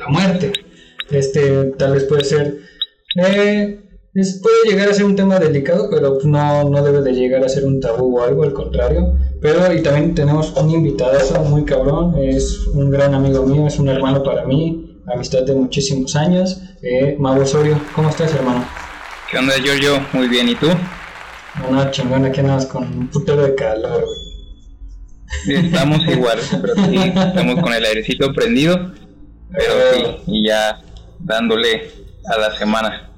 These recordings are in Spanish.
la muerte. Este, tal vez puede ser, eh, puede llegar a ser un tema delicado, pero no, no debe de llegar a ser un tabú o algo, al contrario. Pero y también tenemos un invitado muy cabrón, es un gran amigo mío, es un hermano para mí, amistad de muchísimos años, eh, Mau Osorio, ¿cómo estás hermano? ¿Qué onda Giorgio? Muy bien, ¿y tú? No, chingón, aquí nada más con un putero de calor, Estamos igual, pero sí, estamos con el airecito prendido, pero sí, y ya dándole a la semana.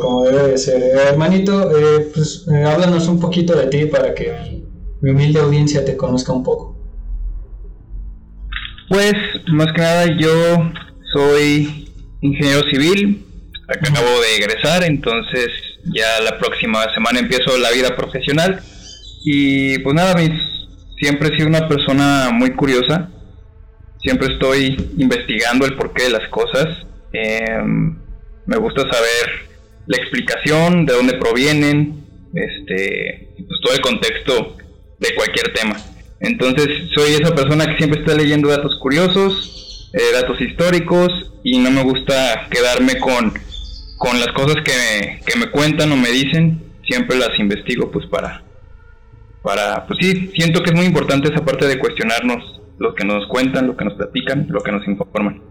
como debe de ser. Eh, hermanito, eh, pues eh, háblanos un poquito de ti para que mi humilde audiencia te conozca un poco. Pues, más que nada, yo soy ingeniero civil, acabo de egresar, entonces ya la próxima semana empiezo la vida profesional. Y pues nada, siempre he sido una persona muy curiosa, siempre estoy investigando el porqué de las cosas. Em, me gusta saber la explicación, de dónde provienen, este, pues todo el contexto de cualquier tema. Entonces soy esa persona que siempre está leyendo datos curiosos, eh, datos históricos y no me gusta quedarme con, con las cosas que me, que me cuentan o me dicen, siempre las investigo pues para, para, pues sí, siento que es muy importante esa parte de cuestionarnos lo que nos cuentan, lo que nos platican, lo que nos informan.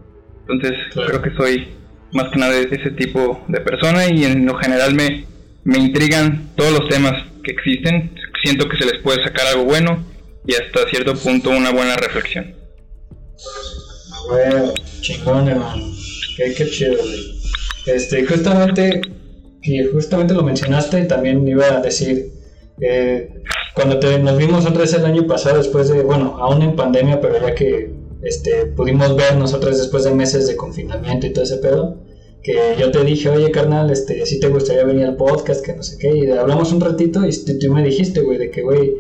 Entonces creo que soy más que nada ese tipo de persona y en lo general me, me intrigan todos los temas que existen, siento que se les puede sacar algo bueno y hasta cierto punto una buena reflexión. Bueno, chingón, hermano. Qué, qué chido, Este, justamente, y justamente lo mencionaste, también iba a decir, eh, cuando te, nos vimos otra vez el año pasado, después de, bueno, aún en pandemia, pero ya que este, pudimos ver nosotros después de meses de confinamiento y todo ese pedo, que yo te dije, oye carnal, este, si te gustaría venir al podcast, que no sé qué, y hablamos un ratito y tú me dijiste, güey, de que, güey,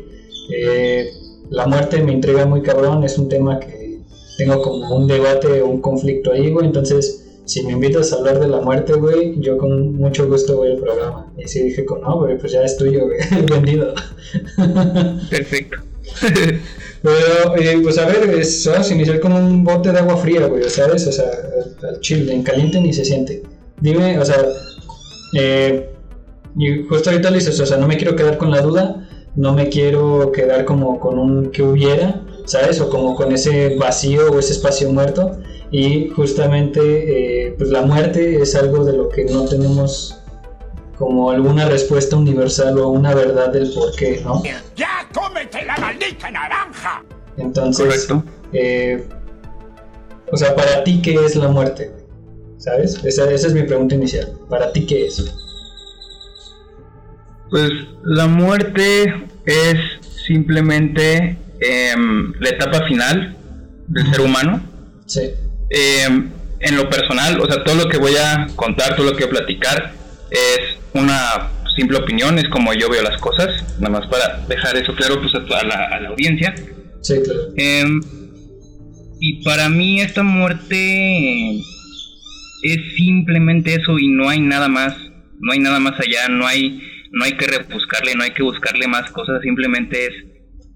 eh, la muerte me intriga muy cabrón, es un tema que tengo como un debate un conflicto ahí, güey, entonces, si me invitas a hablar de la muerte, güey, yo con mucho gusto voy al programa. Y sí dije, no, güey, pues ya es tuyo, güey, vendido. Perfecto. Pero, eh, pues a ver, es, a iniciar con un bote de agua fría, güey, ¿sabes? O sea, al chile, en caliente ni se siente. Dime, o sea, eh, y justo ahorita le dices, o sea, no me quiero quedar con la duda, no me quiero quedar como con un que hubiera, ¿sabes? O como con ese vacío o ese espacio muerto. Y justamente, eh, pues la muerte es algo de lo que no tenemos como alguna respuesta universal o una verdad del por qué, ¿no? ¡Ya cómete la maldita naranja! Entonces, eh, o sea, para ti, ¿qué es la muerte? ¿Sabes? Esa, es mi pregunta inicial. ¿Para ti qué es? Pues la muerte es simplemente em, la etapa final del ser humano. Sí. Em, en lo personal, o sea, todo lo que voy a contar, todo lo que voy a platicar, es una simple opinión, es como yo veo las cosas, nada más para dejar eso claro pues, a, la, audiencia. Sí, claro. Em, y para mí esta muerte es simplemente eso y no hay nada más, no hay nada más allá, no hay, no hay que rebuscarle, no hay que buscarle más cosas, simplemente es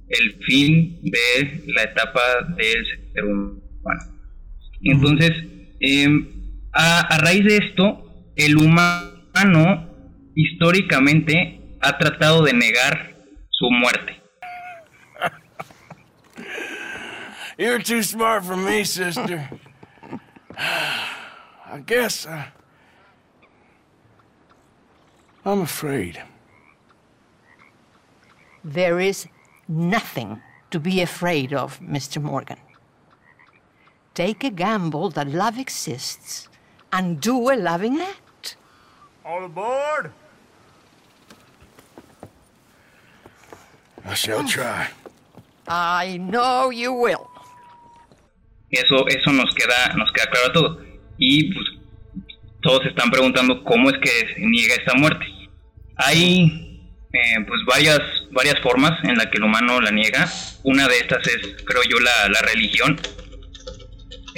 el fin de la etapa del ser humano. Entonces, em, a, a raíz de esto, el humano históricamente ha tratado de negar su muerte. You're too smart for me, sister. I guess uh, I'm afraid. There is nothing to be afraid of, Mr. Morgan. Take a gamble that love exists and do a loving act. All aboard! I shall try. I know you will. Eso, eso nos queda, nos queda claro a todo. Y pues todos se están preguntando cómo es que se niega esta muerte. Hay eh, pues varias, varias formas en las que el humano la niega. Una de estas es, creo yo, la, la religión.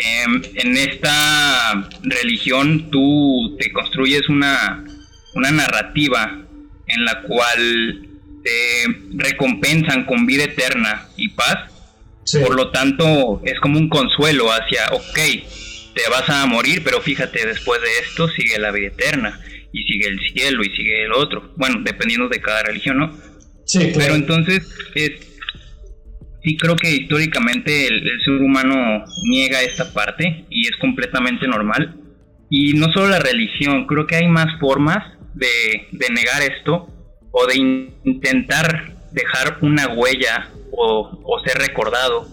Em, en esta religión tú te construyes una, una narrativa en la cual te recompensan con vida eterna y paz. Por lo tanto, es como un consuelo hacia, ok, te vas a morir, pero fíjate, después de esto sigue la vida eterna y sigue el cielo y sigue el otro. Bueno, dependiendo de cada religión, ¿no? Sí, Pero entonces, sí creo que históricamente el, ser humano niega esta parte y es completamente normal. Y no solo la religión, creo que hay más formas de, negar esto o de intentar dejar una huella o, ser recordado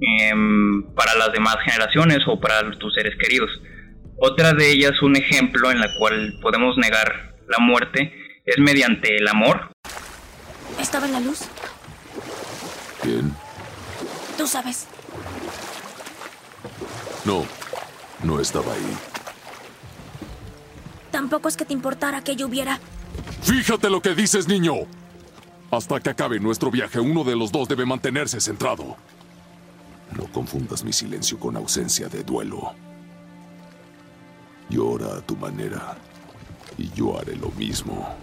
em, para las demás generaciones o para tus seres queridos. Otra de ellas, un ejemplo en la cual podemos negar la muerte, es mediante el amor. ¿Estaba en la luz? ¿Quién? Tú sabes. No, no estaba ahí. Tampoco es que te importara que yo hubiera. Fíjate lo que dices, niño. Hasta que acabe nuestro viaje, uno de los dos debe mantenerse centrado. No confundas mi silencio con ausencia de duelo. Llora a tu manera y yo haré lo mismo.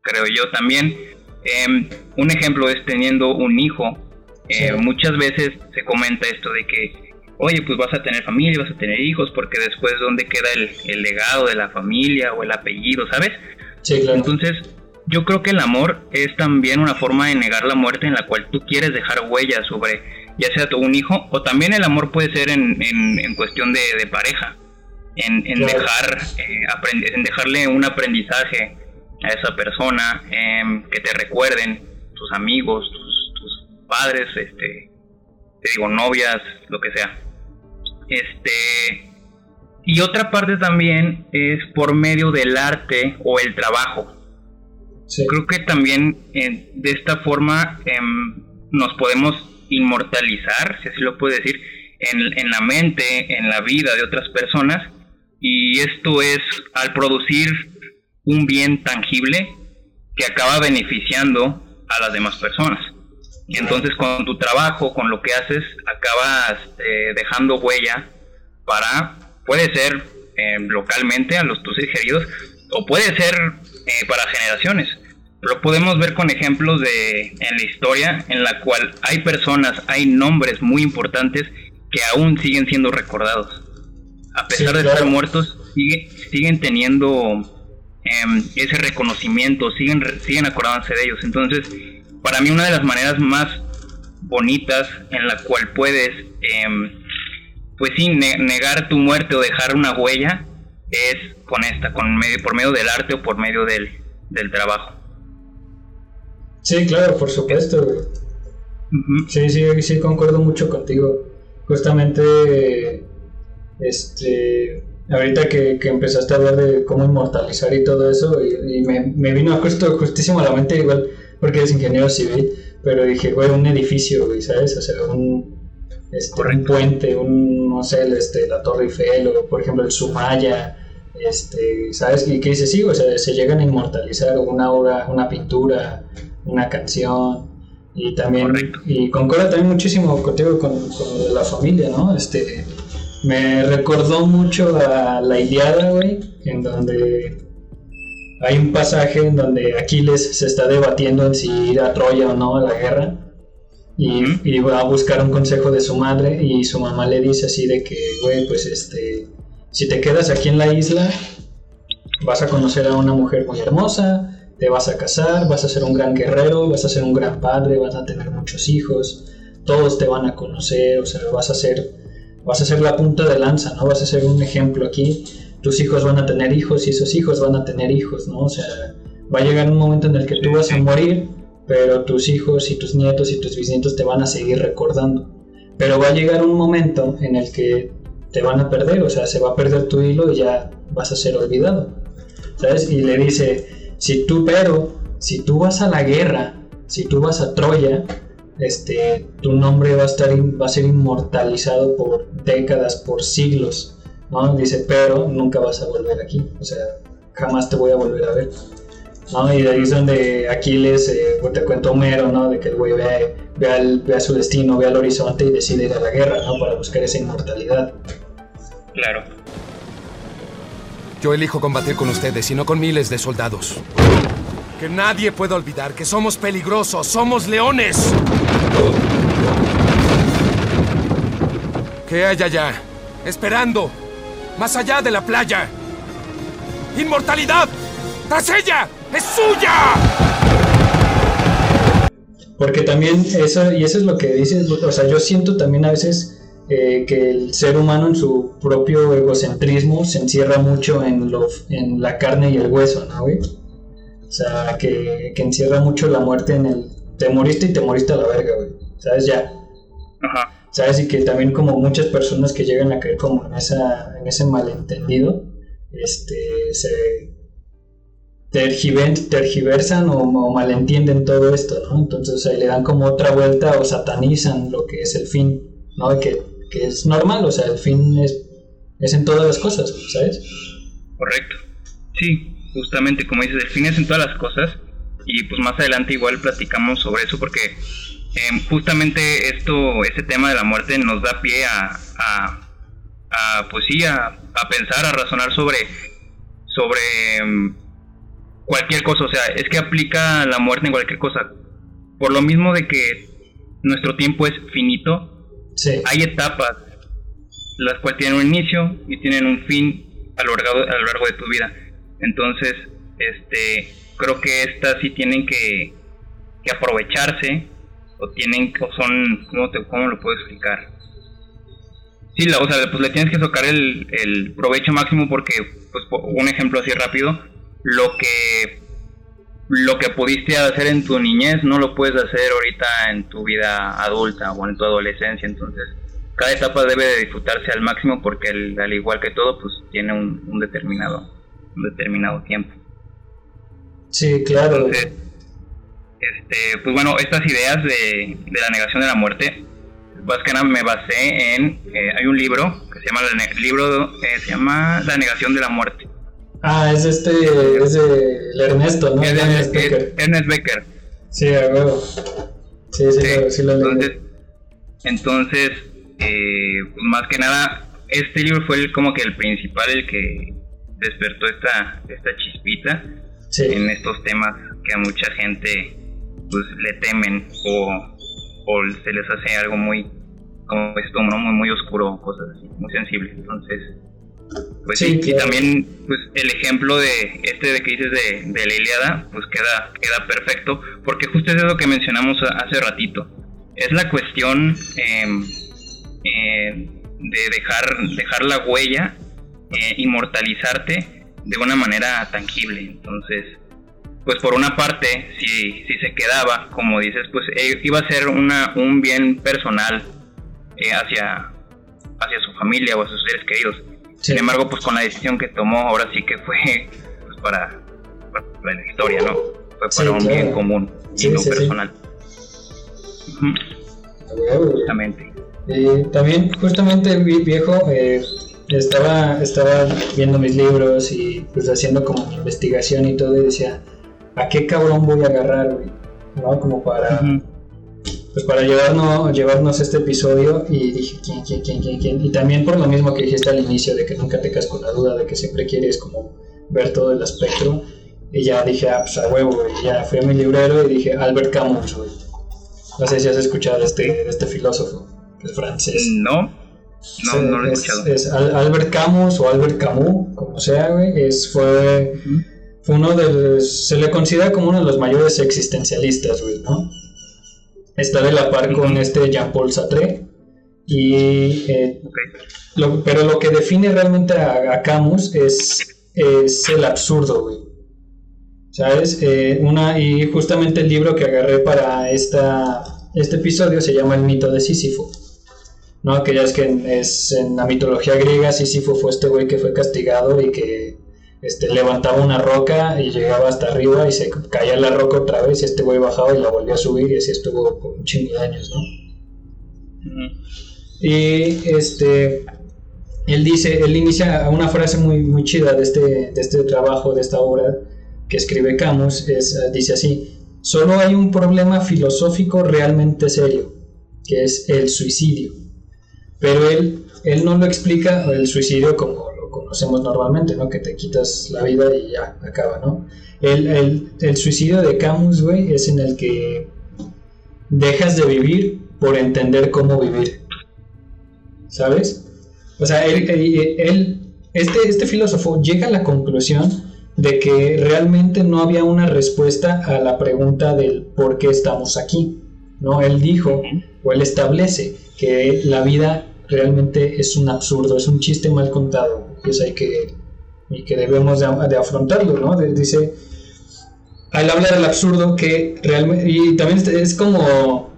Creo yo también. Em, un ejemplo es teniendo un hijo. Eh, muchas veces se comenta esto de que, oye, pues vas a tener familia, vas a tener hijos, porque después dónde queda el, el legado de la familia o el apellido, ¿sabes? Sí, claro. Entonces, yo creo que el amor es también una forma de negar la muerte en la cual tú quieres dejar huellas sobre ya sea un hijo o también el amor puede ser en, en, cuestión de, de, pareja, en, en dejar eh, en dejarle un aprendizaje a esa persona, em, que te recuerden tus amigos, tus padres, este, te digo novias, lo que sea. Este y otra parte también es por medio del arte o el trabajo. Creo que también eh, de esta forma em, nos podemos inmortalizar, si así lo puedo decir, en, en, la mente, en la vida de otras personas. Y esto es al producir un bien tangible que acaba beneficiando a las demás personas. Y entonces con tu trabajo, con lo que haces, acabas eh, dejando huella para, puede ser eh, localmente a los tus queridos, o puede ser eh, para generaciones. Lo podemos ver con ejemplos de en la historia en la cual hay personas, hay nombres muy importantes que aún siguen siendo recordados. A pesar de estar muertos, siguen teniendo em, ese reconocimiento, siguen, siguen acordándose de ellos. Entonces, para mí una de las maneras más bonitas en la cual puedes, em, pues sí, negar tu muerte o dejar una huella es con esta, con medio, por medio del arte o por medio del, del trabajo. Sí, claro, por supuesto. Sí, sí, sí, concuerdo mucho contigo. Justamente, este, ahorita que, empezaste a hablar de cómo inmortalizar y todo eso, y, me, me, vino justo, justísimo a la mente, igual, porque eres ingeniero civil, pero dije, güey, un edificio, güey, ¿sabes? O sea, un, este, un puente, un, no sé, este, la Torre Eiffel, o por ejemplo el Sumaya, este, ¿sabes? Y que dice, sí, o sea, se llegan a inmortalizar una obra, una pintura, una canción, y también, y concuerdo también muchísimo contigo con, con la familia, ¿no? Este, me recordó mucho a la Iliada, güey, en donde hay un pasaje en donde Aquiles se está debatiendo en si ir a Troya o no a la guerra. Y, y, va a buscar un consejo de su madre y su mamá le dice así de que, güey, pues este, si te quedas aquí en la isla, vas a conocer a una mujer muy hermosa, te vas a casar, vas a ser un gran guerrero, vas a ser un gran padre, vas a tener muchos hijos, todos te van a conocer, o sea, vas a ser, vas a ser la punta de lanza, ¿no? Vas a ser un ejemplo aquí, tus hijos van a tener hijos y esos hijos van a tener hijos, ¿no? O sea, va a llegar un momento en el que tú vas a morir, pero tus hijos y tus nietos y tus bisnietos te van a seguir recordando. Pero va a llegar un momento en el que te van a perder, o sea, se va a perder tu hilo y ya vas a ser olvidado, ¿sabes? Y le dice, si tú, pero, si tú vas a la guerra, si tú vas a Troya, este, tu nombre va a, estar, va a ser inmortalizado por décadas, por siglos, ¿no? Dice, pero nunca vas a volver aquí, o sea, jamás te voy a volver a ver. ¿no? Y de ahí es donde Aquiles, eh, te cuento Homero, ¿no? De que el güey ve, ve, ve, a su destino, ve al horizonte y decide ir a la guerra, ¿no? Para buscar esa inmortalidad. Claro. Yo elijo combatir con ustedes y no con miles de soldados. Que nadie pueda olvidar que somos peligrosos, somos leones. ¿Qué hay allá? esperando, más allá de la playa. ¡Inmortalidad! ¡Tras ella! ¡Es suya! Porque también eso, y eso es lo que dices, o sea, yo siento también a veces eh, que el ser humano en su propio egocentrismo se encierra mucho en, lo, en la carne y el hueso, ¿no, güey? O sea, que, que encierra mucho la muerte en el... Te moriste y te moriste a la verga, güey. ¿Sabes? Ya. Ajá. ¿Sabes? Y que también como muchas personas que llegan a caer como en, esa, en ese malentendido, este, se tergiversan o, malentienden todo esto, ¿no? Entonces o sea, le dan como otra vuelta o satanizan lo que es el fin, ¿no? Que, que es normal, o sea, el fin es, es en todas las cosas, ¿sabes? Correcto. Sí, justamente como dices, el fin es en todas las cosas y pues más adelante igual platicamos sobre eso porque eh, justamente esto, este tema de la muerte nos da pie a, a, a, pues sí, a, a pensar, a razonar sobre, sobre mm, cualquier cosa, o sea, es que aplica la muerte en cualquier cosa. Por lo mismo de que nuestro tiempo es finito, Sí. hay etapas las cuales tienen un inicio y tienen un fin a lo largo, a lo largo de tu vida. Entonces, este, creo que estas sí tienen que, que aprovecharse o tienen o son, ¿cómo, te, cómo lo puedo explicar? Sí, la, o sea, pues le tienes que sacar el, el provecho máximo porque, pues, un ejemplo así rápido, lo que lo que pudiste hacer en tu niñez no lo puedes hacer ahorita en tu vida adulta o en tu adolescencia, entonces cada etapa debe de disfrutarse al máximo porque el- al igual que todo pues tiene un, un determinado un determinado tiempo. Sí, claro. Entonces, este, pues bueno, estas ideas de, de la negación de la muerte, más que nada me basé en, eh, hay un libro que se llama, la ne- libro, eh, se llama La negación de la muerte. Ah, es este, es de el Ernesto, ¿no? Es de Ernest es- Becker. Ernest Becker. Sí, a huevo. Sí, sí, Sí, lo- sí lo leí. entonces, entonces eh, pues más que nada, este libro fue el- como que el principal, el que despertó esta, esta chispita Sí. en estos temas que a mucha gente pues le temen o, o se les hace algo muy, como esto, ¿no? muy, muy oscuro, cosas así, muy sensible. Entonces, pues Sí, sí, y también pues el ejemplo de este de que dices de, de la Ilíada, pues queda, queda perfecto, porque justo es lo que mencionamos hace ratito. Es la cuestión em, eh, de dejar, dejar la huella, eh, inmortalizarte de una manera tangible. Entonces, pues por una parte, si, si se quedaba, como dices, pues eh, iba a ser una, un bien personal eh, hacia, hacia su familia o a sus seres queridos. Sí. Sin embargo, pues con la decisión que tomó, ahora sí que fue pues, para, para la historia, ¿no? Fue Sí, para un claro. bien común y no personal. Huevo, güey. Justamente. Y también, justamente, vi- viejo, eh, estaba, estaba viendo mis libros y pues haciendo como mi investigación y todo, y decía, ¿a qué cabrón voy a agarrar, güey? ¿No? Como para, Ujú. pues para llevarnos, llevarnos este episodio y dije, ¿quién, quién, quién, quién, quién? Y también por lo mismo que dijiste al inicio, de que nunca te quedas con la duda, de que siempre quieres como ver todo el espectro. Y ya dije, ah, pues a huevo, güey. Ya fui a mi librero y dije, Albert Camus, güey. No sé si has escuchado este, este filósofo, que es francés. No, no, no lo he Es- escuchado. Es, Al- Albert Camus o Albert Camus, como sea, güey. Es, fue, fue uno de los- Se le considera como uno de los mayores existencialistas, güey, ¿no? Está de la par con este Jean-Paul Sartre. Y. eh, lo- pero lo que define realmente a, a Camus es, es el absurdo, güey. ¿Sabes? Eh, una, y justamente el libro que agarré para esta, este episodio se llama El mito de Sísifo. ¿No? Que ya es que en, es, en la mitología griega Sísifo fue este güey que fue castigado y que este, levantaba una roca y llegaba hasta arriba y se caía la roca otra vez y este güey bajaba y la volvió a subir y así estuvo por un chingo de años, ¿no? Y este, él dice, él inicia una frase muy, muy chida de este, de este trabajo, de esta obra que escribe Camus, es, dice así, solo hay un problema filosófico realmente serio, que es el suicidio. Pero él, él no lo explica el suicidio como conocemos normalmente, ¿no? Que te quitas la vida y ya, acaba, ¿no? El, el, el suicidio de Camus, güey, es en el que dejas de vivir por entender cómo vivir. ¿Sabes? O sea, él, él- este, este filósofo llega a la conclusión de que realmente no había una respuesta a la pregunta del por qué estamos aquí. ¿no? Él dijo, o él establece, que la vida realmente es un absurdo, es un chiste mal contado, y, es hay que, y que debemos de, afrontarlo. ¿no? Dice, él habla del absurdo que realmente, y también es, como,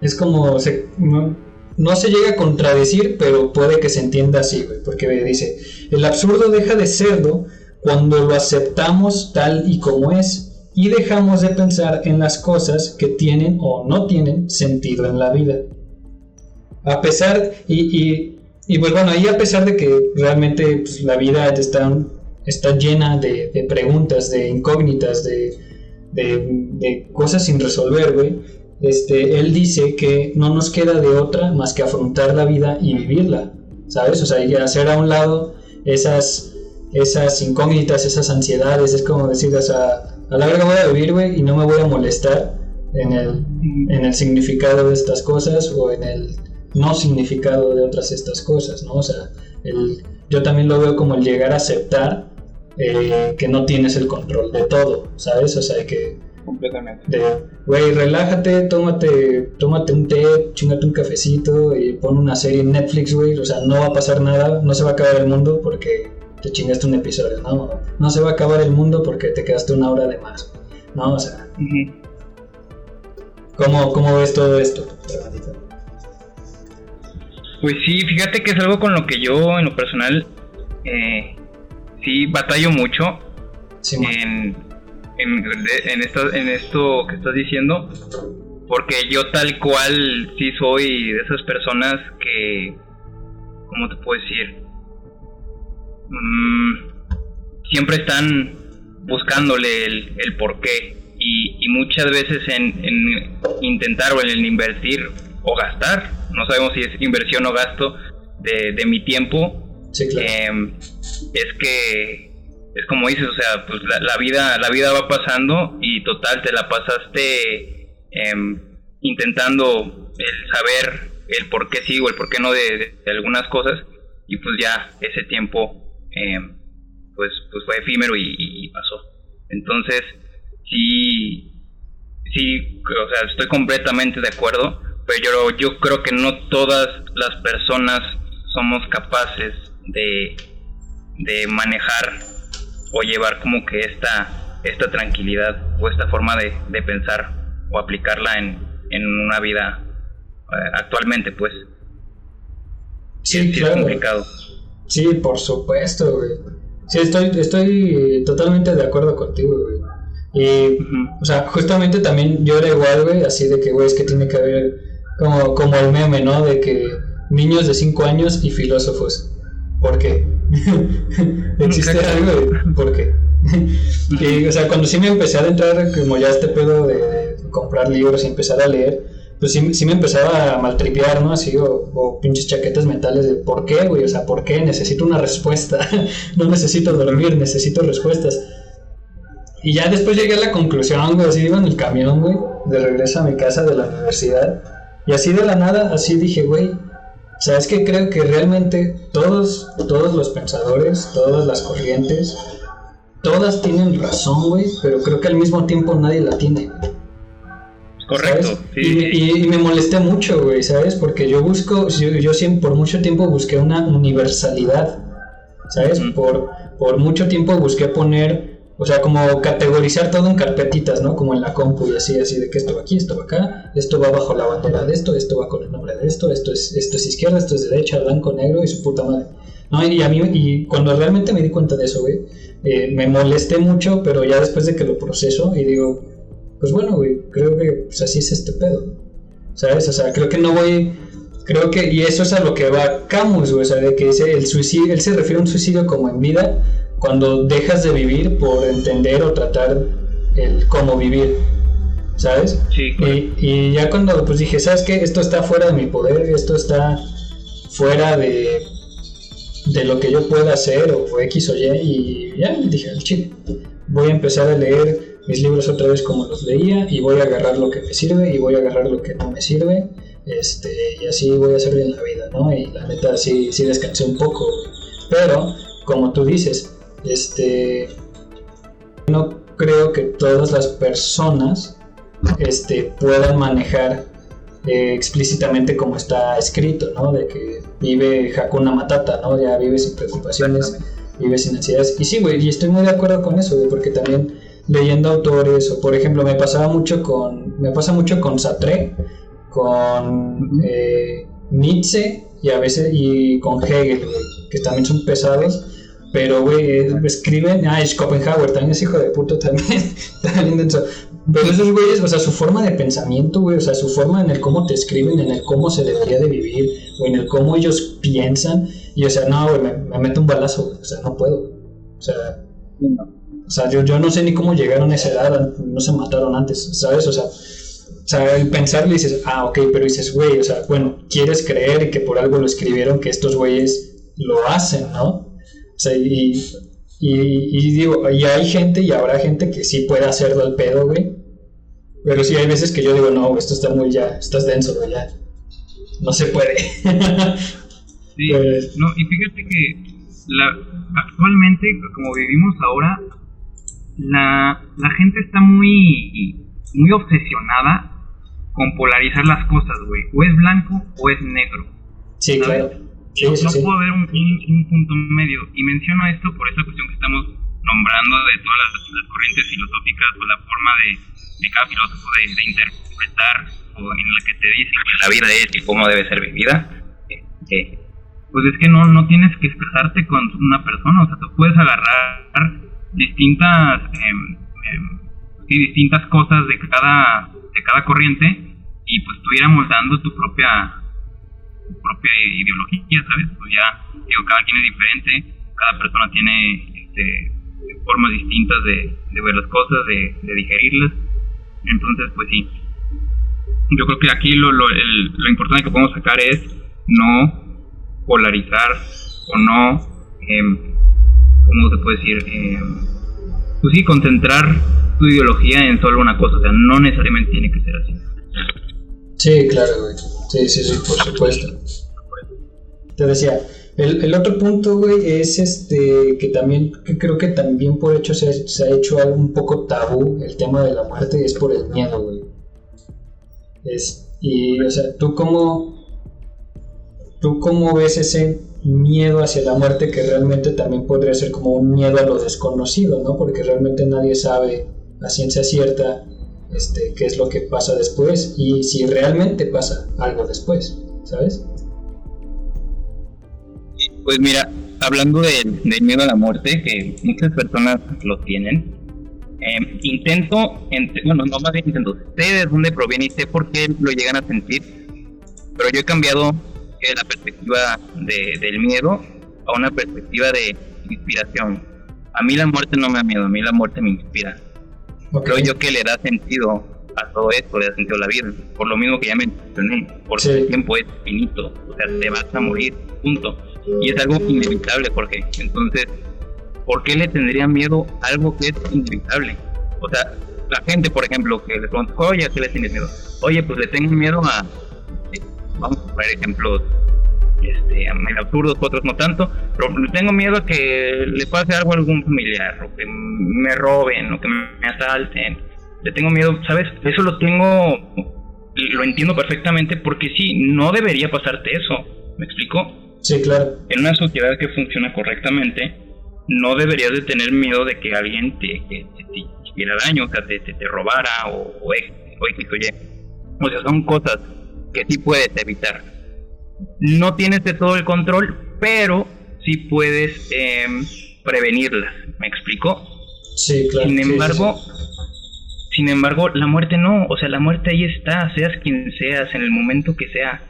es como, no, no se llega a contradecir, pero puede que se entienda así, güey, porque dice, el absurdo deja de serlo cuando lo aceptamos tal y como es y dejamos de pensar en las cosas que tienen o no tienen sentido en la vida. A pesar, y, y pues bueno, ahí a pesar de que realmente pues, la vida está, está llena de, preguntas, de incógnitas, de cosas sin resolver, güey, este, él dice que no nos queda de otra más que afrontar la vida y vivirla, ¿sabes? O sea, y hacer a un lado esas, esas incógnitas, esas ansiedades, es como decir, o sea, a la verga voy a vivir, güey, y no me voy a molestar en el, en el significado de estas cosas o en el no significado de otras estas cosas, ¿no? O sea, el, yo también lo veo como el llegar a aceptar eh, que no tienes el control de todo, ¿sabes? O sea, que Completamente. de, güey, relájate, tómate, tómate un té, chingate un cafecito y pon una serie en Netflix, güey, o sea, no va a pasar nada, no se va a acabar el mundo porque te chingaste un episodio, no, no se va a acabar el mundo porque te quedaste una hora de más, no, o sea. ¿cómo, cómo ves todo esto? Pues sí, fíjate que es algo con lo que yo en lo personal eh, sí batallo mucho Sí, en, en, en, esto, en esto que estás diciendo, porque yo tal cual sí soy de esas personas que, ¿cómo te puedo decir? Mm, siempre están buscándole el, el porqué y, y muchas veces en, en intentar o en el invertir o gastar, no sabemos si es inversión o gasto de, de mi tiempo, Sí, claro. eh, es que es como dices, o sea, pues la, la vida la vida va pasando y total te la pasaste em, intentando el saber el por qué sí o el por qué no de, de- de algunas cosas y pues ya ese tiempo em, pues pues fue efímero y, y- y pasó. Entonces sí sí, o sea, estoy completamente de acuerdo, pero yo, yo creo que no todas las personas somos capaces de, de manejar o llevar como que esta, esta tranquilidad o esta forma de, de pensar o aplicarla en, en una vida eh, actualmente, pues. Sí, es complicado. Sí, por supuesto, güey. Sí, estoy, estoy totalmente de acuerdo contigo, güey. Y, o sea, justamente también yo era igual, güey, así de que, güey, es que tiene que haber como, como el meme, ¿no? De que niños de 5 años y filósofos. ¿Por qué? ¿Existe algo? güey? ¿Por qué? y, o sea, cuando sí me empecé a entrar como ya este pedo de, de comprar libros y empezar a leer, pues sí, sí me empezaba a maltripear, ¿no? Así, o, o pinches chaquetas mentales de ¿por qué, güey? O sea, ¿por qué? Necesito una respuesta. no necesito dormir, necesito respuestas. Y ya después llegué a la conclusión, güey, así iba en el camión, güey, de regreso a mi casa de la universidad. Y así de la nada, así dije, güey, ¿sabes qué? Creo que realmente todos, todos los pensadores, todas las corrientes, todas tienen razón, güey, pero creo que al mismo tiempo nadie la tiene. Correcto. y, y- y me molesté mucho, güey, ¿sabes? Porque yo busco, yo, yo siempre, por mucho tiempo busqué una universalidad, ¿sabes? Por, por mucho tiempo busqué poner, o sea, como categorizar todo en carpetitas, ¿no? Como en la compu y así, así de que esto va aquí, esto va acá, esto va bajo la bandera de esto, esto va con el nombre de esto, esto es, esto es izquierda, esto es derecha, blanco, negro y su puta madre. ¿no? Y a mí, y cuando realmente me di cuenta de eso, güey, eh, me molesté mucho, pero ya después de que lo proceso y digo, pues bueno, güey, creo que pues, así es este pedo, ¿sabes? O sea, creo que no voy, creo que, y eso es a lo que va Camus, güey, o sea, de que dice el suicidio, él se refiere a un suicidio como en vida, cuando dejas de vivir por entender o tratar el cómo vivir, ¿sabes? Sí. Y, y ya cuando pues dije, ¿sabes qué? Esto está fuera de mi poder, esto está fuera de, de lo que yo pueda hacer o X o Y y ya dije, chile, voy a empezar a leer mis libros otra vez como los leía y voy a agarrar lo que me sirve y voy a agarrar lo que no me sirve este, y así voy a hacer en la vida, ¿no? Y la neta sí, sí descansé un poco, pero como tú dices, este, no creo que todas las personas este, puedan manejar eh, explícitamente como está escrito, ¿no? De que vive Hakuna Matata, ¿no? Ya vive sin preocupaciones, vive sin ansiedades. Y sí, güey, y estoy muy de acuerdo con eso, güey, porque también leyendo autores, o por ejemplo, me pasaba mucho con, me pasa mucho con Sartre, con eh, Nietzsche y a veces y con Hegel, güey, que también son pesados. Pero, güey, escriben. Ah, Schopenhauer también es hijo de puto también. también denso. Pero esos güeyes, o sea, su forma de pensamiento, güey, o sea, su forma en el cómo te escriben, en el cómo se debería de vivir, o en el cómo ellos piensan. Y, o sea, no, güey, me, me meto un balazo, güey, o sea, no puedo. O sea, o sea yo, yo no sé ni cómo llegaron a esa edad, no se mataron antes, ¿sabes? O sea, o sea, el pensar dices, ah, ok, pero dices, güey, o sea, bueno, quieres creer que por algo lo escribieron, que estos güeyes lo hacen, ¿no? O sea, y, y, y digo, y hay gente y habrá gente que sí puede hacerlo al pedo, güey. Pero sí hay veces que yo digo, no, esto está muy ya, estás denso, güey, ya. No se puede. sí, pues, no, y fíjate que la, actualmente, como vivimos ahora, la, la gente está muy, muy obsesionada con polarizar las cosas, güey. O es blanco o es negro. Sí, claro. Sí, no, sí, no sí. puedo ver un, un- un punto medio. Y menciono esto por esta cuestión que estamos nombrando de todas las, las corrientes filosóficas o la forma de, de cada filósofo de, de interpretar o en la que te dice que la vida es y cómo debe ser vivida. Pues es que no, no tienes que casarte con una persona, o sea, tú puedes agarrar distintas sí, distintas cosas de cada de cada corriente y pues tú ir amoldando tu propia tu propia ideología, ¿sabes? Pues ya, digo, cada quien es diferente, cada persona tiene este, formas distintas de, ver las cosas, de, de digerirlas, entonces pues sí, yo creo que aquí lo, lo, lo importante que podemos sacar es no polarizar o no, em, ¿cómo se puede decir? Em, pues sí, concentrar tu ideología en solo una cosa, o sea, no necesariamente tiene que ser así. Sí, claro, güey. Sí, sí, sí, por supuesto. Te decía, el, el otro punto, güey, es este, que también, que creo que también por hecho se, se ha hecho algo un poco tabú, el tema de la muerte, es por el miedo, güey. Es, y, o sea, ¿tú cómo, tú cómo ves ese miedo hacia la muerte que realmente también podría ser como un miedo a lo desconocido, ¿no? Porque realmente nadie sabe a ciencia cierta este, qué es lo que pasa después y si realmente pasa algo después, ¿sabes? Pues mira, hablando del, miedo a la muerte, que muchas personas lo tienen, eh, intento, ent- bueno, no más bien intento, sé de dónde proviene y sé por qué lo llegan a sentir, pero yo he cambiado eh, la perspectiva de- del miedo a una perspectiva de inspiración. A mí la muerte no me da miedo, a mí la muerte me inspira. Creo yo que le da sentido a todo esto, le da sentido a la vida. Por lo mismo que ya mencioné, porque Sí. el tiempo es finito, o sea, te vas a morir, punto. Y es algo inevitable, Jorge. Entonces, ¿por qué le tendría miedo a algo que es inevitable? O sea, la gente, por ejemplo, que le pregunta, oye, ¿a qué le tienes miedo? Oye, pues le tengo miedo a, vamos a poner ejemplos este, a medio absurdos, otros no tanto, pero tengo miedo a que le pase algo a algún familiar, o que me roben, o que me asalten. Le tengo miedo, ¿sabes? Eso lo tengo, lo entiendo perfectamente porque sí, no debería pasarte eso. ¿Me explico? Sí, claro. En una sociedad que funciona correctamente, no deberías de tener miedo de que alguien te, hiciera daño, o sea, te, te, te robara o, o X o X o Y. O sea, son cosas que sí puedes evitar. No tienes de todo el control, pero sí puedes em, prevenirlas. ¿Me explico? Sí, claro. Sin sí, embargo, sí. sin embargo, la muerte no, o sea, la muerte ahí está, seas quien seas, en el momento que sea,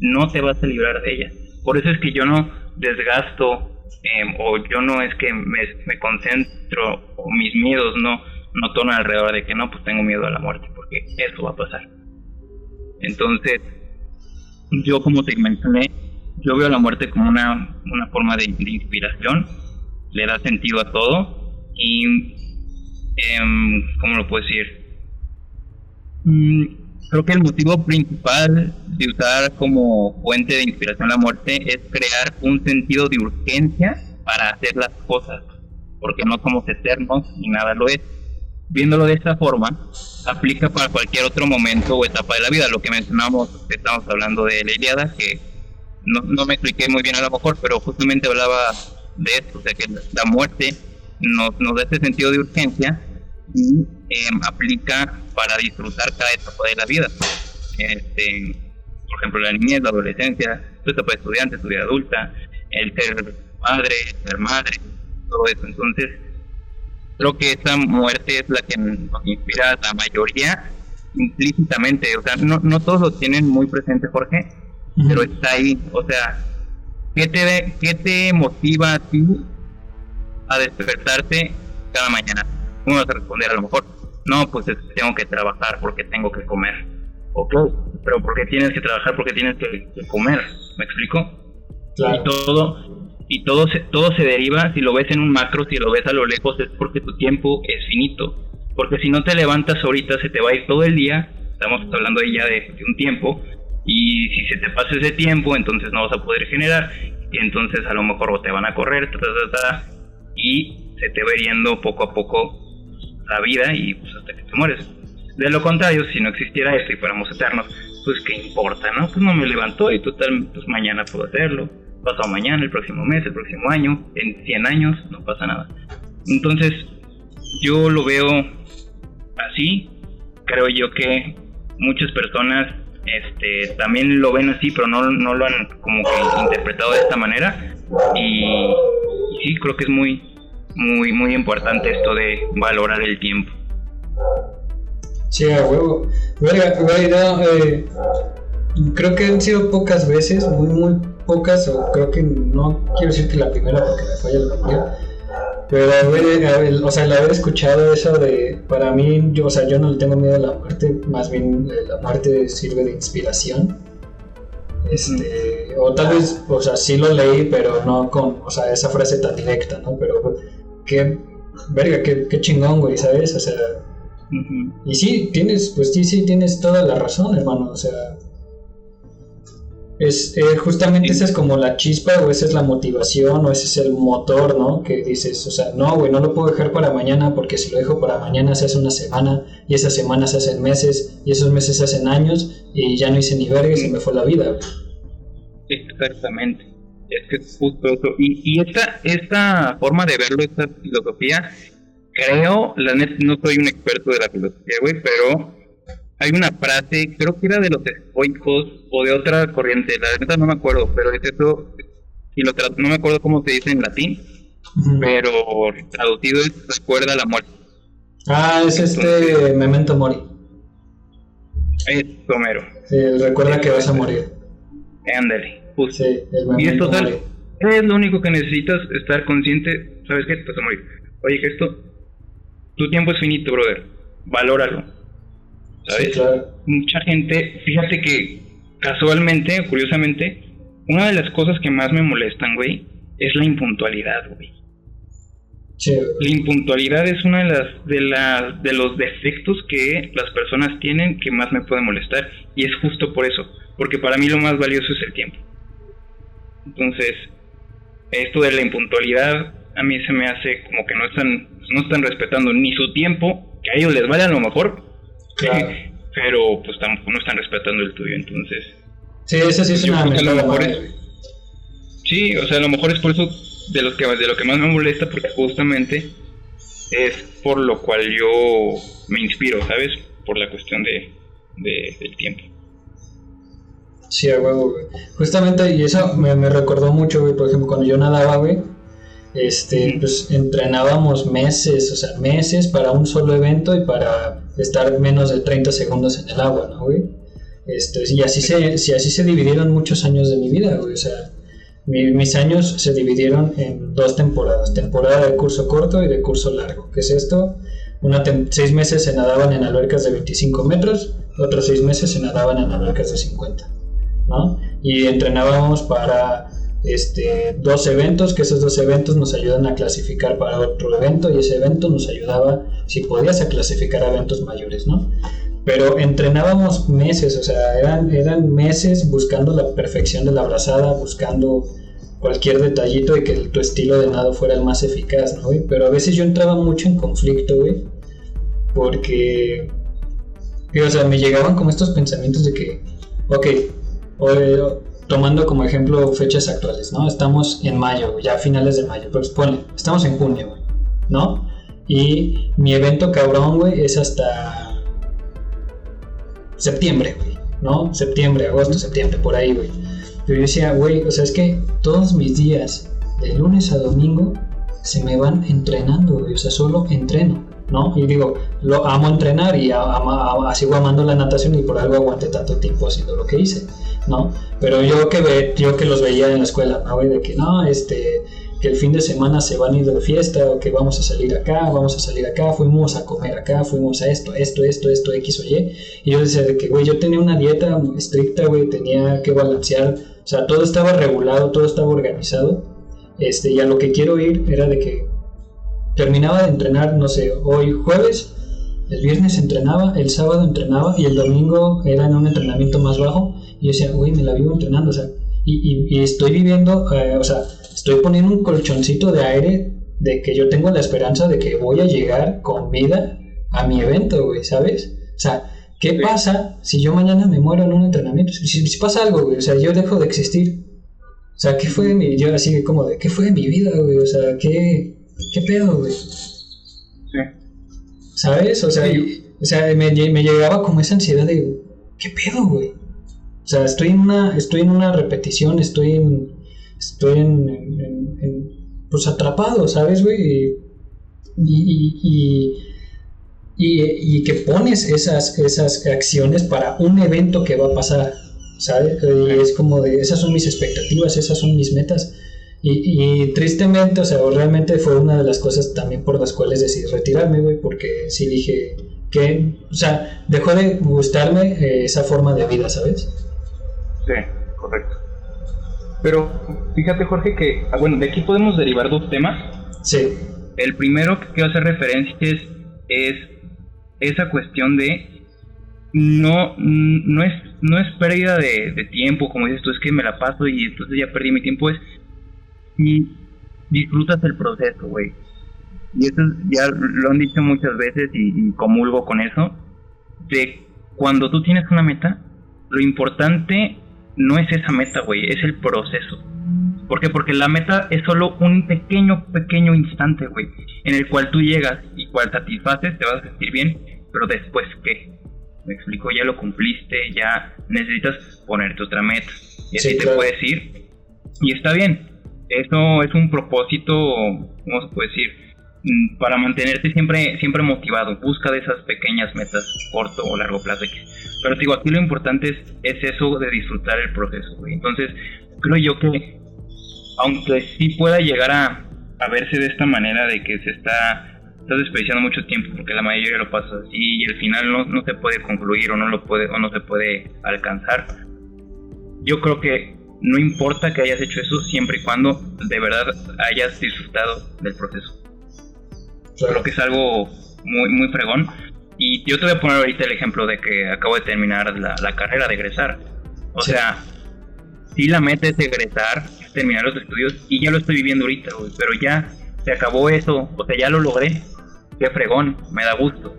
no te vas a librar de ella. Por eso es que yo no desgasto em, o yo no es que me, me concentro o mis miedos no no tornan alrededor de que no, pues tengo miedo a la muerte, porque eso va a pasar. Entonces, yo como te mencioné, yo veo la muerte como una, una forma de, inspiración, le da sentido a todo y, em, ¿cómo lo puedo decir? Mm, creo que el motivo principal de usar como fuente de inspiración la muerte es crear un sentido de urgencia para hacer las cosas, porque no somos eternos ni nada lo es. Viéndolo de esta forma, aplica para cualquier otro momento o etapa de la vida. Lo que mencionamos, estamos hablando de la Iliada, que no, no me expliqué muy bien a lo mejor, pero justamente hablaba de esto, o sea que la muerte nos, nos da ese sentido de urgencia y em, aplica para disfrutar cada etapa de la vida. Este, por ejemplo, la niñez, la adolescencia, tu etapa de estudiante, tu vida adulta, el ser padre, ser madre, todo eso. Entonces, creo que esa muerte es la que nos inspira a la mayoría implícitamente. O sea, no, no todos lo tienen muy presente, Jorge, pero está ahí. O sea, ¿qué te, qué te motiva a ti a despertarte cada mañana? Uno vas a responder a lo mejor, no, pues tengo que trabajar porque tengo que comer. Ok, pero porque tienes que trabajar porque tienes que, que comer. ¿Me explico? Claro. Y todo, y todo se, todo se deriva, si lo ves en un macro, si lo ves a lo lejos, es porque tu tiempo es finito. Porque si no te levantas ahorita, se te va a ir todo el día. Estamos hablando ahí ya de, un tiempo. Y si se te pasa ese tiempo, entonces no vas a poder generar. Y entonces a lo mejor te van a correr, ta, ta, ta, y se te va yendo poco a poco la vida y pues hasta que te mueres. De lo contrario, si no existiera esto y fuéramos eternos, pues qué importa, ¿no? Pues no me levantó y total, pues mañana puedo hacerlo, pasado mañana, el próximo mes, el próximo año, en 100 años, no pasa nada. Entonces, yo lo veo así, creo yo que muchas personas este, también lo ven así, pero no, no lo han como que interpretado de esta manera. Y, sí, creo que es muy, muy, muy importante esto de valorar el tiempo. Sí, a huevo. Verga, güey, eh, creo que han sido pocas veces, muy, muy pocas, o creo que no quiero decir que la primera porque me falla la memoria. Pero haber- o sea, el haber escuchado eso de, para mí, yo, o sea, yo no le tengo miedo a la muerte, más bien eh, la muerte sirve de inspiración. Este, o tal vez, o sea, sí lo leí, pero no con, o sea, esa frase tan directa, ¿no? Pero qué, verga, qué, qué chingón, güey, ¿sabes? O sea, Ujú. y sí, tienes, pues sí, sí, tienes toda la razón, hermano. O sea, es eh, justamente esa es como la chispa, o esa es la motivación, o ese es el motor, ¿no? Que dices, o sea, no, güey, no lo puedo dejar para mañana, porque si lo dejo para mañana se hace una semana, y esa semana se hacen meses, y esos meses se hacen años, y ya no hice ni verga y se me fue la vida. Exactamente. Es que es justo eso. Y, y esta, esta forma de verlo, esta filosofía, creo, la neta, no soy un experto de la filosofía, güey, pero hay una frase, creo que era de los estoicos o de otra corriente, la neta no me acuerdo, pero es eso, y lo no me acuerdo cómo se dice en latín, pero traducido es recuerda la muerte. Ah, es este Memento Mori. Es Homero. Recuerda que vas a morir. Ándale, justo. Sí, el Y es total, Mori. es lo único que necesitas, estar consciente, ¿sabes qué? Te vas a morir. Oye, que esto, tu tiempo es finito, brother, valóralo, ¿sabes? Sí, claro. Mucha gente, fíjate que casualmente, curiosamente, una de las cosas que más me molestan, güey, es la impuntualidad, güey. Sí. La impuntualidad es una de las de las de los defectos que las personas tienen que más me puede molestar y es justo por eso, porque para mí lo más valioso es el tiempo. Entonces, esto de la impuntualidad a mí se me hace como que no están no están respetando ni su tiempo, que a ellos les vale a lo mejor, Claro. pero pues tampoco no están respetando el tuyo, entonces Sí, esa sí es una a lo mejor es-. Sí, o sea, a lo mejor es por eso de los que de lo que más me molesta porque justamente es por lo cual yo me inspiro, ¿sabes? Por la cuestión de, de- del tiempo. Sí, a huevo, güey. Justamente, y eso me, me recordó mucho, güey, por ejemplo, cuando yo nadaba, güey, este, pues entrenábamos meses, o sea, meses para un solo evento y para estar menos de 30 segundos en el agua, ¿no, güey? Este, y así se, sí, así se dividieron muchos años de mi vida, güey, o sea, mi- mis años se dividieron en dos temporadas, temporada de curso corto y de curso largo. ¿Qué es esto? Una seis meses se nadaban en albercas de 25 metros, otros seis meses se nadaban en albercas de 50. ¿no? Y entrenábamos para este, dos eventos, que esos dos eventos nos ayudan a clasificar para otro evento y ese evento nos ayudaba, si podías, a clasificar a eventos mayores, ¿no? pero entrenábamos meses, o sea, eran, eran meses buscando la perfección de la brazada, buscando cualquier detallito de que tu estilo de nado fuera el más eficaz, ¿no? Pero a veces yo entraba mucho en conflicto, güey, porque, o sea, me llegaban como estos pensamientos de que, ok, o- tomando como ejemplo fechas actuales, ¿no? Estamos en mayo, ya finales de mayo, pero ponle, estamos en junio, güey, ¿no? Y mi evento cabrón, güey, es hasta septiembre, güey, ¿no? Septiembre, agosto, septiembre, por ahí, güey. Yo decía, güey, o sea, es que todos mis días, de lunes a domingo, se me van entrenando, güey, o sea, solo entreno, ¿no? Y digo, lo amo entrenar y ama- a- sigo amando la natación y por algo aguanté tanto tiempo haciendo lo que hice, ¿no? Pero yo que ve, yo que los veía en la escuela, ¿no? Güey, de que no, este, que el fin de semana se van a ir de fiesta o que vamos a salir acá, vamos a salir acá, fuimos a comer acá, fuimos a esto, esto, esto, esto, X o Y. Y yo decía de que, güey, yo tenía una dieta estricta, güey, tenía que balancear, o sea, todo estaba regulado, todo estaba organizado. Este, y a lo que quiero ir era de que terminaba de entrenar, no sé, hoy jueves, el viernes entrenaba, el sábado entrenaba y el domingo era en un entrenamiento más bajo. Y yo decía, güey, me la vivo entrenando, o sea, y, y- y estoy viviendo, eh, o sea, estoy poniendo un colchoncito de aire de que yo tengo la esperanza de que voy a llegar con vida a mi evento, güey, ¿sabes? O sea, ¿qué pasa si yo mañana me muero en un entrenamiento? Si pasa algo, güey, o sea, yo dejo de existir. O sea, ¿qué fue de mi, yo así como de, ¿qué fue de mi vida, güey? O sea, ¿qué, qué pedo, güey? Sí. ¿Sabes? O sea, y- o sea me, me llegaba como esa ansiedad de, ¿qué pedo, güey? O sea, estoy en una, estoy en una repetición, estoy en, estoy en, en- en- en- pues atrapado, ¿sabes, güey? Y, y, y, y- y que pones esas, esas acciones para un evento que va a pasar, ¿sabes? Y es como de, esas son mis expectativas, esas son mis metas. Y, y tristemente, o sea, realmente fue una de las cosas también por las cuales decidí retirarme, güey, porque sí dije que, o sea, dejó de gustarme eh, esa forma de vida, ¿sabes? Sí, correcto. Pero fíjate, Jorge, que, ah, bueno, de aquí podemos derivar dos temas. Sí, El primero que quiero hacer referencia es, es esa cuestión de no, no, es, no es pérdida de, de tiempo, como dices tú, es que me la paso y entonces ya perdí mi tiempo, es y disfrutas el proceso, güey. Y eso es- ya lo han dicho muchas veces y, y comulgo con eso, de cuando tú tienes una meta, lo importante no es esa meta, güey, es el proceso. ¿Por qué? Porque la meta es solo un pequeño, pequeño instante, güey, en el cual tú llegas y cual satisfaces, te vas a sentir bien, pero después, ¿qué? Me explico, ya lo cumpliste, ya necesitas ponerte otra meta. Y así Sí, te claro. puedes ir. Y está bien. Eso es un propósito, ¿cómo se puede decir? Mm, Para mantenerte siempre, siempre motivado. Busca de esas pequeñas metas, corto o largo plazo. Pero te digo, aquí lo importante es, es eso de disfrutar el proceso, güey. Entonces, creo yo que, aunque sí pueda llegar a, a verse de esta manera de que se está estás desperdiciando mucho tiempo porque la mayoría lo pasa así y al final no, no se puede concluir o no lo puede o no se puede alcanzar yo creo que no importa que hayas hecho eso siempre y cuando de verdad hayas disfrutado del proceso. Creo que es algo muy muy fregón. Y yo te voy a poner ahorita el ejemplo de que acabo de terminar la, la carrera de egresar. O Sí. sea sí la meta es egresar es terminar los estudios y ya lo estoy viviendo ahorita güey, pero ya se acabó eso o sea ya lo logré. Qué fregón me da gusto.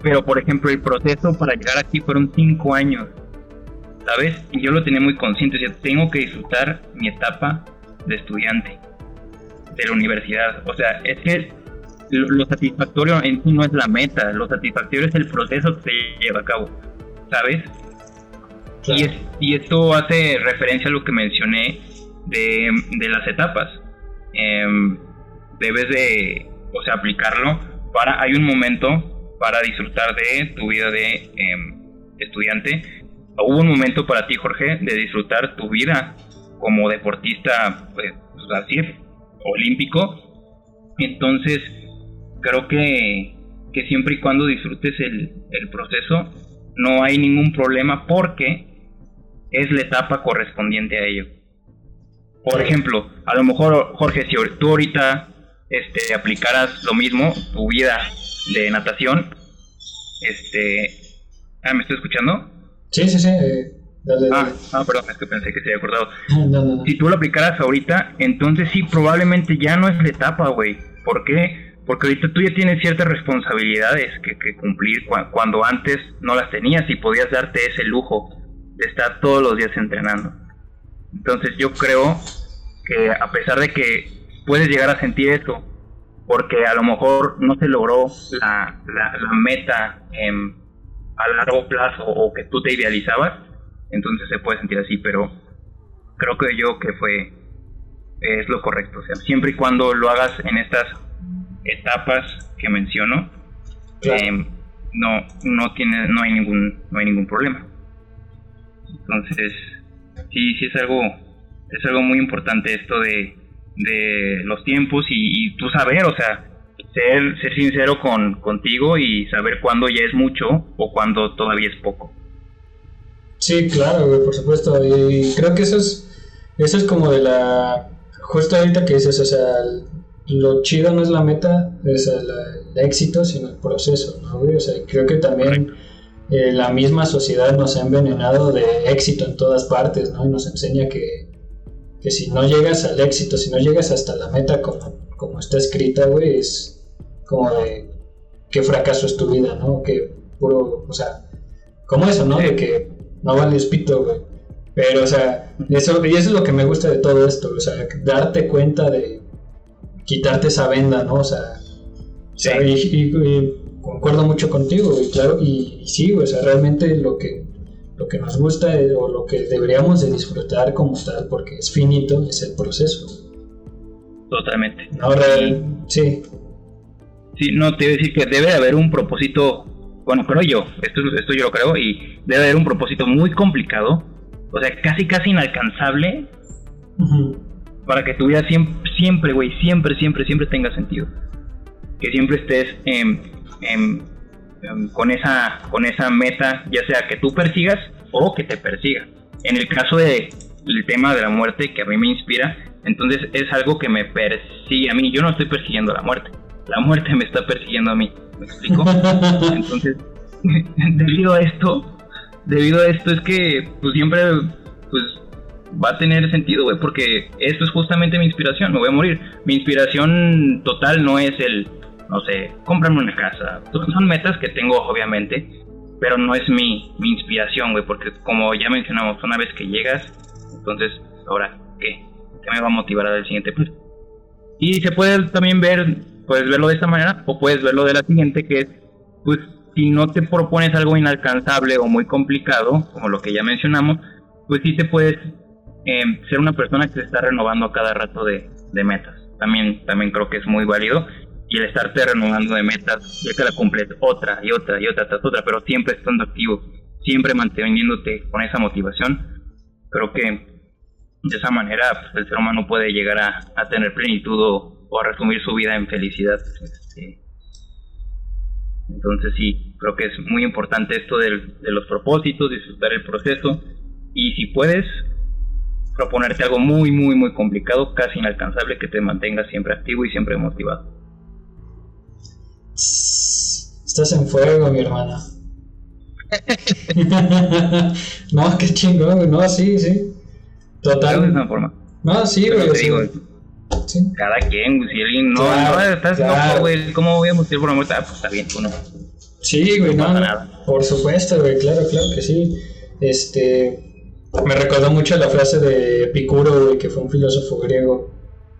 Pero por ejemplo el proceso para llegar aquí fueron cinco años ¿sabes? Y yo lo tenía muy consciente, o sea, tengo que disfrutar mi etapa de estudiante, de la universidad. O sea, es que lo, lo satisfactorio en sí no es la meta, lo satisfactorio es el proceso que se lleva a cabo, ¿sabes? Y, es- y esto hace referencia a lo que mencioné de, de las etapas. Em, debes de, o sea, aplicarlo para, hay un momento para disfrutar de tu vida de em, estudiante. Hubo un momento para ti, Jorge, de disfrutar tu vida como deportista, pues, pues, así, olímpico. Entonces, creo que, que siempre y cuando disfrutes el, el proceso, no hay ningún problema porque es la etapa correspondiente a ello. Por ejemplo, a lo mejor, Jorge, si tú ahorita este, aplicaras lo mismo, tu vida de natación, este... Ah, ¿me estoy escuchando? Sí, sí, sí. eh, dale, Ah, dale. ah, perdón, es que pensé que se había acordado. No, no, no. Si tú lo aplicaras ahorita, entonces sí, probablemente ya no es la etapa, güey. ¿Por qué? Porque ahorita tú ya tienes ciertas responsabilidades que, que cumplir cua- cuando antes no las tenías y podías darte ese lujo de estar todos los días entrenando. Entonces yo creo que a pesar de que puedes llegar a sentir esto, porque a lo mejor no se logró la, la- la meta em, a largo plazo o que tú te idealizabas, entonces se puede sentir así, pero creo que yo que fue es lo correcto, o sea, siempre y cuando lo hagas en estas etapas que menciono, Claro. em, no no tiene no hay ningún no hay ningún problema. Entonces, sí sí es algo es algo muy importante esto de de los tiempos y, y tú saber, o sea, ser ser sincero con contigo y saber cuándo ya es mucho o cuándo todavía es poco. Sí, claro, güey, por supuesto. Y creo que eso es, eso es como de la... Justo ahorita que dices, o sea, lo chido no es la meta, es el, el éxito, sino el proceso, ¿no, güey? O sea, creo que también eh, la misma sociedad nos ha envenenado de éxito en todas partes, ¿no? Y nos enseña que, que si no llegas al éxito, si no llegas hasta la meta como, como está escrita, güey, es como de qué fracaso es tu vida, ¿no? Que puro, o sea, como eso, ¿no? De que no vales pito, güey. Pero, o sea, eso, y eso es lo que me gusta de todo esto, o sea, darte cuenta de quitarte esa venda, ¿no? O sea, sea, y, y- y concuerdo mucho contigo, y claro, y, y sí, o sea, realmente lo que, lo que nos gusta es- o lo que deberíamos de disfrutar como tal, porque es finito, es el proceso. Totalmente. Real, sí, Sí, no, te iba a decir que debe de haber un propósito, bueno, creo yo, esto, esto yo lo creo, y debe haber un propósito muy complicado, o sea, casi, casi inalcanzable, para que tu vida siempre, siempre, güey, siempre, siempre, siempre tenga sentido. Que siempre estés con, esa, con esa meta, ya sea que tú persigas o que te persiga. En el caso del tema de la muerte, que a mí me inspira, entonces es algo que me persigue a mí. Yo no estoy persiguiendo la muerte, la muerte me está persiguiendo a mí. ¿Me explico? Entonces, debido a esto, debido a esto es que pues siempre pues va a tener sentido, güey, porque esto es justamente mi inspiración, me voy a morir. Mi inspiración total no es el, no sé, comprarme una casa. Son metas que tengo, obviamente, pero no es mi, mi inspiración, güey, porque como ya mencionamos, una vez que llegas, entonces, ahora, ¿qué? ¿Qué me va a motivar a dar el siguiente paso? Y se puede también ver, puedes verlo de esta manera, o puedes verlo de la siguiente, que es, pues, si no te propones algo inalcanzable o muy complicado, como lo que ya mencionamos, pues sí te puedes eh, ser una persona que se está renovando a cada rato de, de metas. También, también creo que es muy válido. Y el estarte renovando de metas, ya que la cumples otra y otra y otra tras otra, pero siempre estando activo, siempre manteniéndote con esa motivación, creo que de esa manera pues, el ser humano puede llegar a, a tener plenitud o, o a resumir su vida en felicidad. Este, entonces sí, creo que es muy importante esto del- de los propósitos, disfrutar el proceso y si puedes proponerte algo muy, muy, muy complicado, casi inalcanzable, que te mantenga siempre activo y siempre motivado. Estás en fuego, mi hermana. no, qué chingón. No, sí, sí. Total. una forma. No, sí, Pero güey. Sí. cada quien, güey, si alguien no, Claro, no, estás claro. loco, güey, ¿cómo voy a morir por la muerte? Ah, pues está bien, tú no. Sí, güey, No no, no, nada. por supuesto, güey, claro, claro que sí. Este, me recordó mucho la frase de Epicuro, güey, que fue un filósofo griego,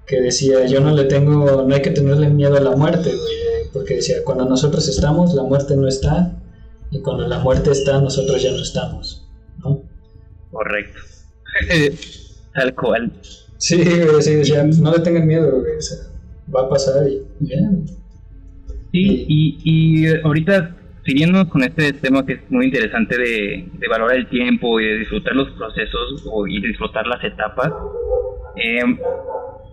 que decía, yo no le tengo, no hay que tenerle miedo a la muerte, güey, porque decía, cuando nosotros estamos, la muerte no está, y cuando la muerte está, nosotros ya no estamos, ¿no? Correcto. Tal cual. Sí, güey, sí, no le tengan miedo, va a pasar y ya. Sí, y, ahorita siguiendo con este tema que es muy interesante de, de valorar el tiempo y de disfrutar los procesos o, y disfrutar las etapas, eh,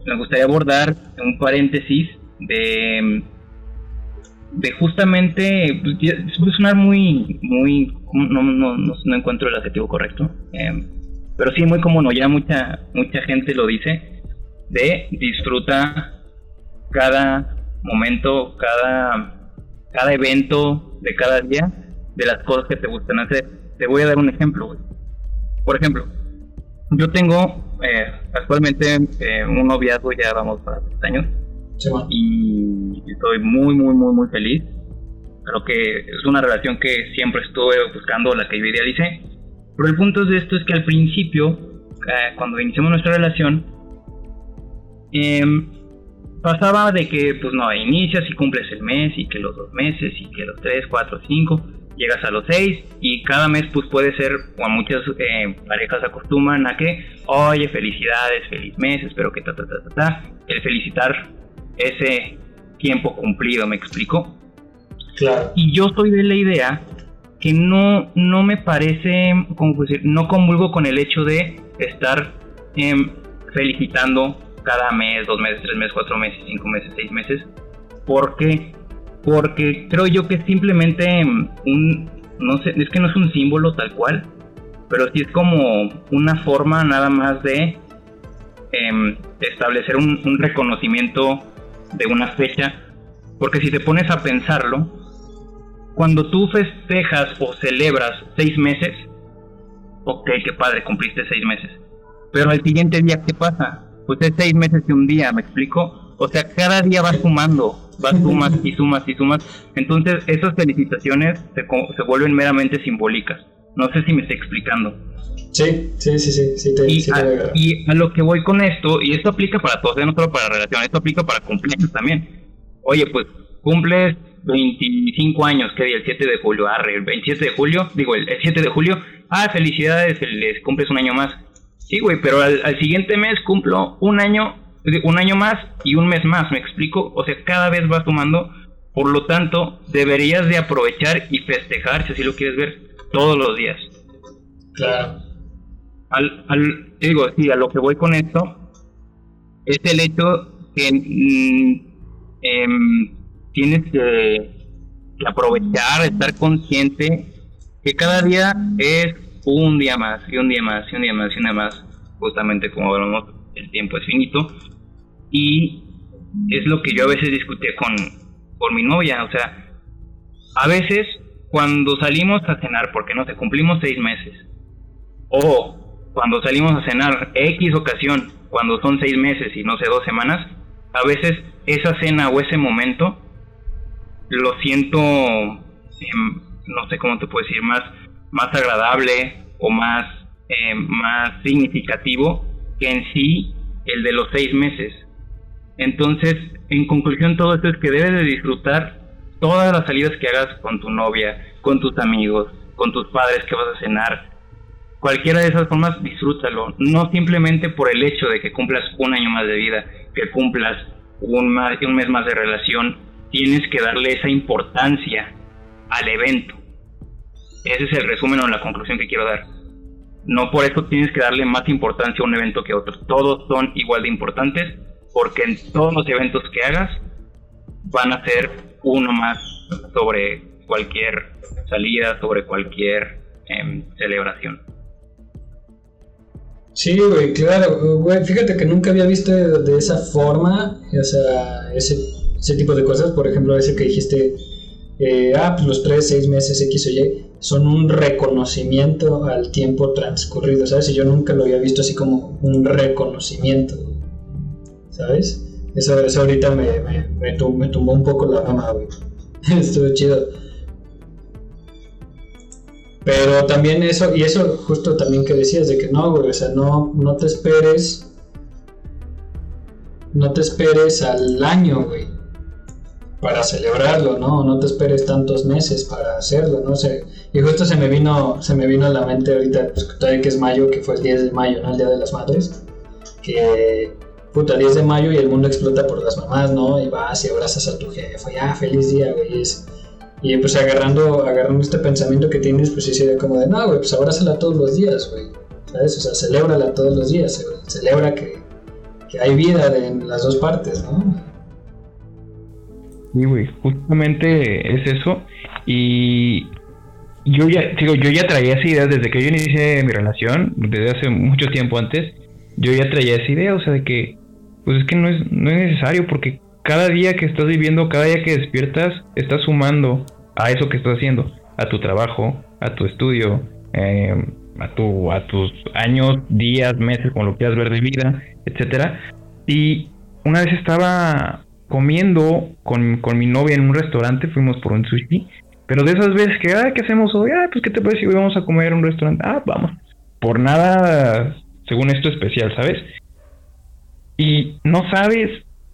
me gustaría abordar un paréntesis de, de justamente, pues, puede sonar muy, muy, no, no, no, encuentro el adjetivo correcto, eh, pero sí muy común, ya mucha, mucha gente lo dice, de disfruta cada momento, cada cada evento de cada día de las cosas que te gustan hacer. Te voy a dar un ejemplo, güey. Por ejemplo, yo tengo eh, actualmente eh, un noviazgo, ya vamos para tres años, Sí, man. y estoy muy, muy, muy, muy feliz. Creo que es una relación que siempre estuve buscando, la que yo idealicé. Pero el punto de esto es que al principio, eh, cuando iniciamos nuestra relación, em, pasaba de que, pues no, inicias y cumples el mes, y que los dos meses, y que los tres, cuatro, cinco, llegas a los seis, y cada mes, pues puede ser, o a muchas eh, parejas acostumbran a que, oye, felicidades, feliz mes, espero que ta, ta, ta, ta, ta. El felicitar ese tiempo cumplido, ¿me explico? Claro. Y yo soy de la idea que no, no me parece. No convulgo con el hecho de estar em, felicitando cada mes, dos meses, tres meses, cuatro meses, cinco meses, seis meses. porque Porque creo yo que es simplemente em, un, no sé, es que no es un símbolo tal cual, pero sí es como una forma nada más de em, establecer un reconocimiento de una fecha. Porque si te pones a pensarlo, cuando tú festejas o celebras seis meses, ok, qué padre, cumpliste seis meses. Pero al siguiente día, ¿qué pasa? Pues es seis meses y un día, ¿me explico? O sea, cada día vas sumando, vas sumas y sumas y sumas. Entonces, esas felicitaciones se, se vuelven meramente simbólicas. No sé si me estoy explicando. Sí, sí, sí, sí, sí te, Y sí te a, y a lo que voy con esto, y esto aplica para todos, ¿eh? no solo para relaciones, esto aplica para cumpleaños también. Oye, pues cumples 25 años, ¿qué día? El 7 de julio, arre, el 27 de julio, digo, el, el 7 de julio, ah, felicidades, les cumples un año más. Sí, güey, pero al, al siguiente mes cumplo un año, un año más y un mes más, ¿me explico? O sea, cada vez va sumando, por lo tanto, deberías de aprovechar y festejar, si así lo quieres ver, todos los días Claro. al, al digo, sí, a lo que voy con esto es el hecho que mm, em, tienes que, aprovechar, estar consciente que cada día es un día más, y un día más, y un día más, y un día más, justamente como hablamos, el tiempo es finito, y es lo que yo a veces discutía con, con mi novia, o sea, a veces cuando salimos a cenar, porque no sé, cumplimos seis meses, o cuando salimos a cenar X ocasión, cuando son seis meses y no sé, dos semanas, a veces esa cena o ese momento lo siento, em, no sé cómo te puedo decir, más, más agradable o más, em, más significativo que en sí el de los seis meses. Entonces, en conclusión, todo esto es que debes de disfrutar todas las salidas que hagas con tu novia, con tus amigos, con tus padres que vas a cenar, cualquiera de esas formas, disfrútalo. No simplemente por el hecho de que cumplas un año más de vida, que cumplas un, ma- un mes más de relación, tienes que darle esa importancia al evento. Ese es el resumen o la conclusión que quiero dar. No por eso tienes que darle más importancia a un evento que a otro. Todos son igual de importantes porque en todos los eventos que hagas van a ser uno más sobre cualquier salida, sobre cualquier em, celebración. Sí, güey, claro, güey, fíjate que nunca había visto de, de esa forma, o sea, ese, ese tipo de cosas, por ejemplo, ese que dijiste, eh, ah, pues los 3, 6 meses X o Y, son un reconocimiento al tiempo transcurrido, ¿sabes? Y yo nunca lo había visto así como un reconocimiento, ¿sabes? Eso, eso ahorita me, me, me, tum- me tumbó un poco la mama, güey. Estuvo chido. Pero también eso, y eso justo también que decías, de que no, güey, o sea, no, no te esperes, no te esperes al año, güey, para celebrarlo, ¿no? No te esperes tantos meses para hacerlo, no sé. Y justo se me vino, se me vino a la mente ahorita, pues todavía que es mayo, que fue el 10 de mayo, ¿no? El Día de las Madres, que, puta, 10 de mayo y el mundo explota por las mamás, ¿no? Y vas y abrazas a tu jefe, ya, feliz día, güey. Y pues agarrando, agarrando este pensamiento que tienes, pues sí sería como de, no, güey, pues abrázala todos los días, güey. ¿Sabes? O sea, celébrala todos los días. ce- Celebra que, que hay vida en las dos partes, ¿no? Sí, güey, justamente es eso. Y yo ya, digo, yo ya traía esa idea desde que yo inicié mi relación, desde hace mucho tiempo antes, yo ya traía esa idea, o sea, de que, pues es que no es, no es necesario porque cada día que estás viviendo, cada día que despiertas, estás sumando a eso que estás haciendo, a tu trabajo, a tu estudio, eh, a, tu, a tus años, días, meses, como lo quieras ver de vida, etcétera. Y una vez estaba comiendo con, con mi novia en un restaurante, fuimos por un sushi, pero de esas veces que, ah, ¿qué hacemos hoy? Ah, pues, ¿qué te parece si vamos a comer en un restaurante? Ah, vamos. Por nada, según esto, especial, ¿sabes? Y no sabes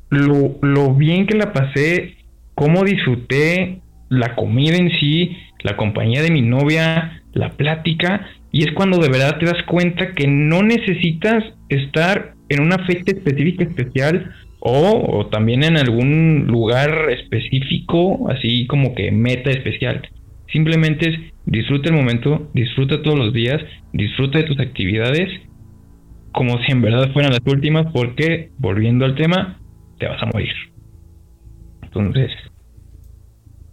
lo, lo bien que la pasé, cómo disfruté la comida en sí, la compañía de mi novia, la plática, y es cuando de verdad te das cuenta que no necesitas estar en una fecha específica especial o, también en algún lugar específico, así como que meta especial. Simplemente es disfruta el momento, disfruta todos los días, disfruta de tus actividades como si en verdad fueran las últimas, porque volviendo al tema, te vas a morir. Entonces,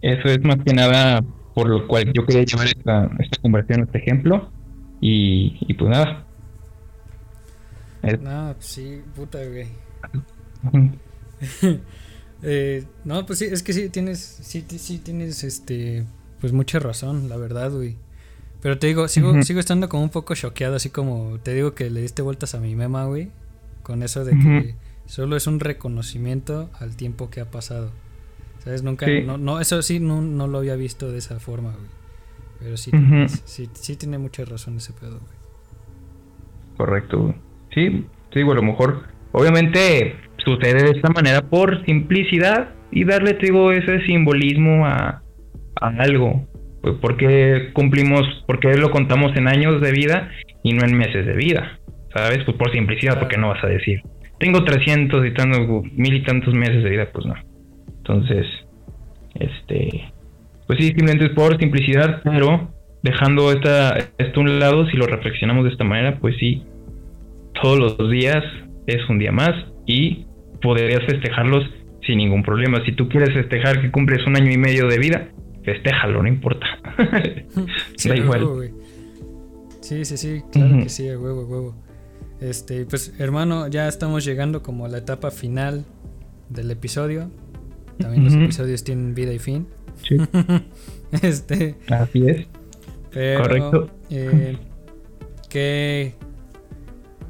eso es más que nada por lo cual yo quería llevar esta, esta conversación, este ejemplo. Y, y pues nada. No, pues sí, puta, güey. eh, no, pues sí, es que sí tienes, sí, sí tienes, este, pues mucha razón, la verdad, güey. Pero te digo, sigo, sigo estando como un poco choqueado, así como te digo que le diste vueltas a mi mema, güey, con eso de que solo es un reconocimiento al tiempo que ha pasado. ¿Sabes? Nunca, no, no, eso sí, no, no, lo había visto de esa forma, güey. Pero sí, sí, sí, tiene mucha razón ese pedo, güey. Correcto, Sí, sí, digo, a lo mejor, obviamente sucede de esta manera por simplicidad y darle, te ese simbolismo a, a algo. Pues porque cumplimos, porque lo contamos en años de vida y no en meses de vida, ¿sabes? Pues por simplicidad, porque no vas a decir, tengo 300 y tantos, mil y tantos meses de vida, pues no. Entonces, este, pues sí, simplemente es por simplicidad, pero dejando esta, esto a un lado, si lo reflexionamos de esta manera, pues sí, todos los días es un día más y podrías festejarlos sin ningún problema. Si tú quieres festejar que cumples un año y medio de vida, festéjalo, no importa. sí, da igual. sí, sí, sí, claro que sí, huevo, huevo. Este, pues hermano, ya estamos llegando como a la etapa final del episodio. También los episodios tienen vida y fin. Sí. este. Así es. Correcto. Eh, ¿qué,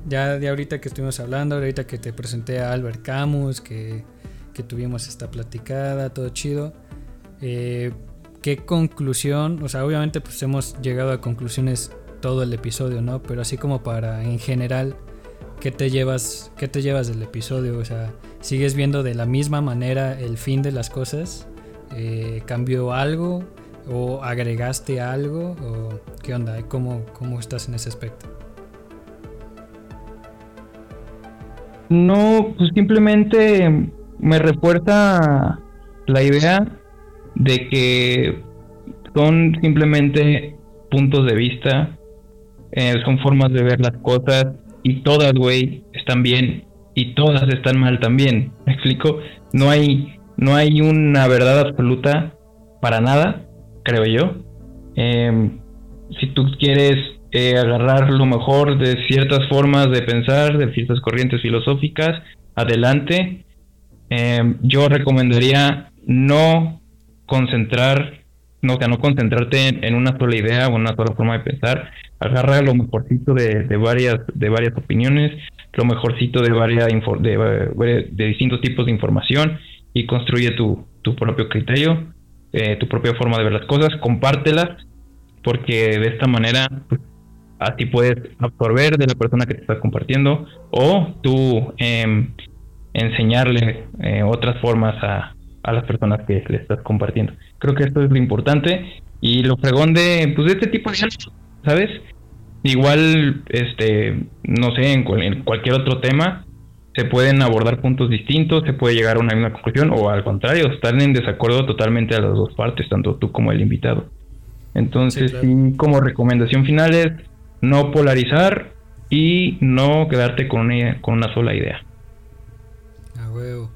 ya de ahorita que estuvimos hablando, ahorita que te presenté a Albert Camus, que, tuvimos esta platicada, todo chido. Eh, ¿Qué conclusión? O sea, obviamente pues hemos llegado a conclusiones todo el episodio, ¿no? Pero así como para en general, ¿qué te llevas, qué te llevas del episodio? O sea, ¿sigues viendo de la misma manera el fin de las cosas? Eh, ¿Cambió algo? ¿O agregaste algo? ¿O qué onda? ¿Cómo, cómo estás en ese aspecto? No, pues simplemente me refuerza la idea de que son simplemente puntos de vista, eh, son formas de ver las cosas y todas, güey, están bien y todas están mal también. ¿Me explico? No hay, no hay una verdad absoluta para nada, creo yo. Em, si tú quieres eh, agarrar lo mejor de ciertas formas de pensar, de ciertas corrientes filosóficas, adelante. Eh, yo recomendaría no concentrar, no, o sea, no concentrarte en, una sola idea o en una sola forma de pensar. Agarra lo mejorcito de, varias, de varias opiniones, lo mejorcito de, varias de, de, distintos tipos de información y construye tu, tu propio criterio, eh, tu propia forma de ver las cosas, compártelas, porque de esta manera pues, Así puedes absorber de la persona que te está compartiendo o tú em, enseñarle eh, otras formas a, a, las personas que le estás compartiendo. Creo que esto es lo importante y lo fregón de, pues, de este tipo de ¿sabes? Igual, este, no sé, en, cualquier otro tema se pueden abordar puntos distintos, se puede llegar a una misma conclusión o al contrario, estar en desacuerdo totalmente a las dos partes, tanto tú como el invitado. Entonces, como recomendación final es no polarizar y no quedarte con una, con una sola idea. A huevo.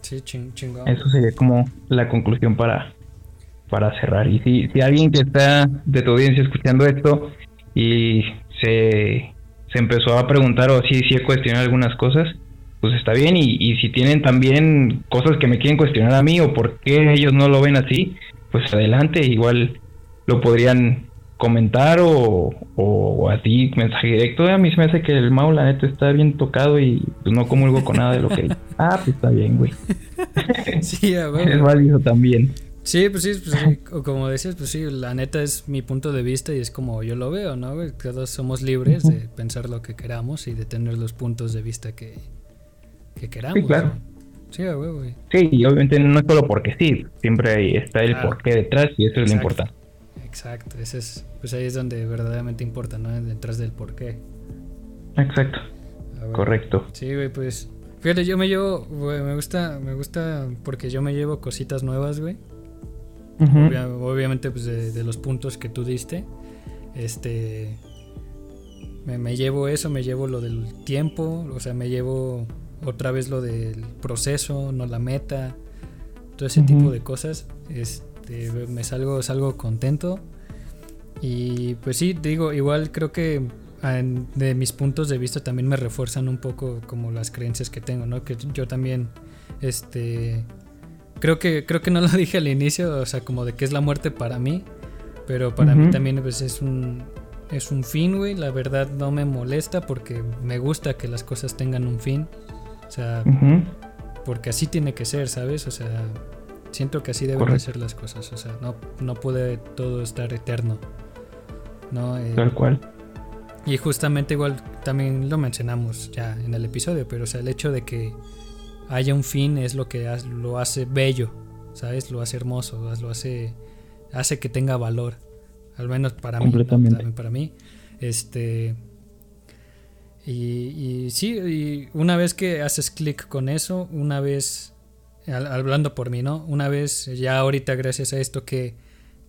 Sí, chingón. Eso sería como la conclusión para, para cerrar. Y si, si alguien que está de tu audiencia escuchando esto y se, se empezó a preguntar o si, si he cuestionado algunas cosas, pues está bien. Y, y si tienen también cosas que me quieren cuestionar a mí o por qué ellos no lo ven así, pues adelante, igual lo podrían comentar o, o así, mensaje directo. A mí se me hace que el Mau, la neta, está bien tocado y pues, no comulgo con nada de lo que Ah, pues está bien, güey. Sí. Es válido también. Sí, pues sí, pues sí, o como decías, pues sí, la neta es mi punto de vista y es como yo lo veo, ¿no? güey? Todos somos libres de pensar lo que queramos y de tener los puntos de vista que, que queramos. Sí, claro. ¿no? Sí, huevo, güey. Sí, y obviamente no es solo porque sí, siempre está el Claro. porqué detrás y eso es lo importante. Exacto, ese es, pues ahí es donde verdaderamente importa, ¿no? Detrás del porqué. Exacto, A huevo. correcto. Sí, güey, pues. Fíjate, yo me llevo, güey, me gusta, me gusta porque yo me llevo cositas nuevas, güey. Obvia- obviamente, pues de, de los puntos que tú diste. Este. Me, me llevo eso, me llevo lo del tiempo, o sea, me llevo otra vez lo del proceso, no la meta, todo ese tipo de cosas. Este, me salgo, salgo contento. Y pues sí, digo, igual creo que ah, en- de mis puntos de vista también me refuerzan un poco como las creencias que tengo, ¿no? Que yo también, este, creo que creo que no lo dije al inicio, o sea, como de que es la muerte para mí, pero para mí Ujú. también pues es un es un fin, güey. La verdad no me molesta porque me gusta que las cosas tengan un fin, o sea, porque así tiene que ser, ¿sabes? O sea, siento que así deben de Correcto. ser las cosas, o sea, no no puede todo estar eterno, no. Eh, Tal cual. y justamente igual también lo mencionamos ya en el episodio, pero o sea, el hecho de que haya un fin es lo que lo hace bello, ¿sabes? Lo hace hermoso, lo hace hace que tenga valor, al menos para mí. Completamente. para mí. Este y, y sí, y una vez que haces clic con eso, una vez hablando por mí, ¿no? Una vez ya ahorita gracias a esto que